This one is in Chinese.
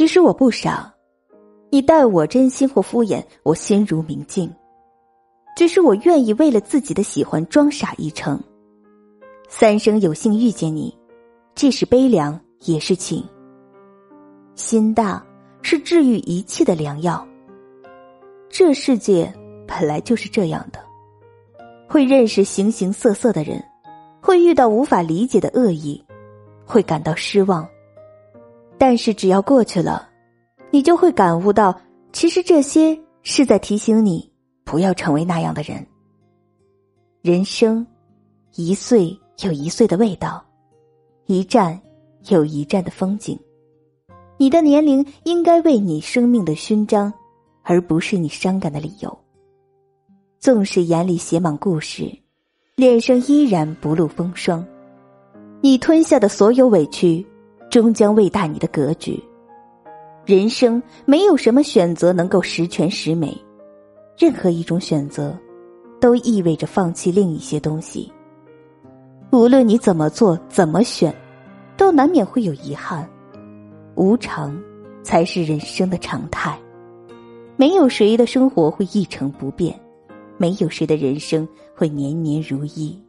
其实我不傻，你待我真心或敷衍，我心如明镜。只是我愿意为了自己的喜欢装傻一程。三生有幸遇见你，既是悲凉也是情。心大是治愈一切的良药。这世界本来就是这样的，会认识形形色色的人，会遇到无法理解的恶意，会感到失望。但是只要过去了，你就会感悟到，其实这些是在提醒你。不要成为那样的人。人生，一岁有一岁的味道，一站有一站的风景。你的年龄应该为你生命的勋章，而不是你伤感的理由。纵使眼里写满故事，脸上依然不露风霜。你吞下的所有委屈，终将喂大你的格局。人生没有什么选择能够十全十美。任何一种选择，都意味着放弃另一些东西。无论你怎么做、怎么选，都难免会有遗憾。无常才是人生的常态。没有谁的生活会一成不变，没有谁的人生会年年如意。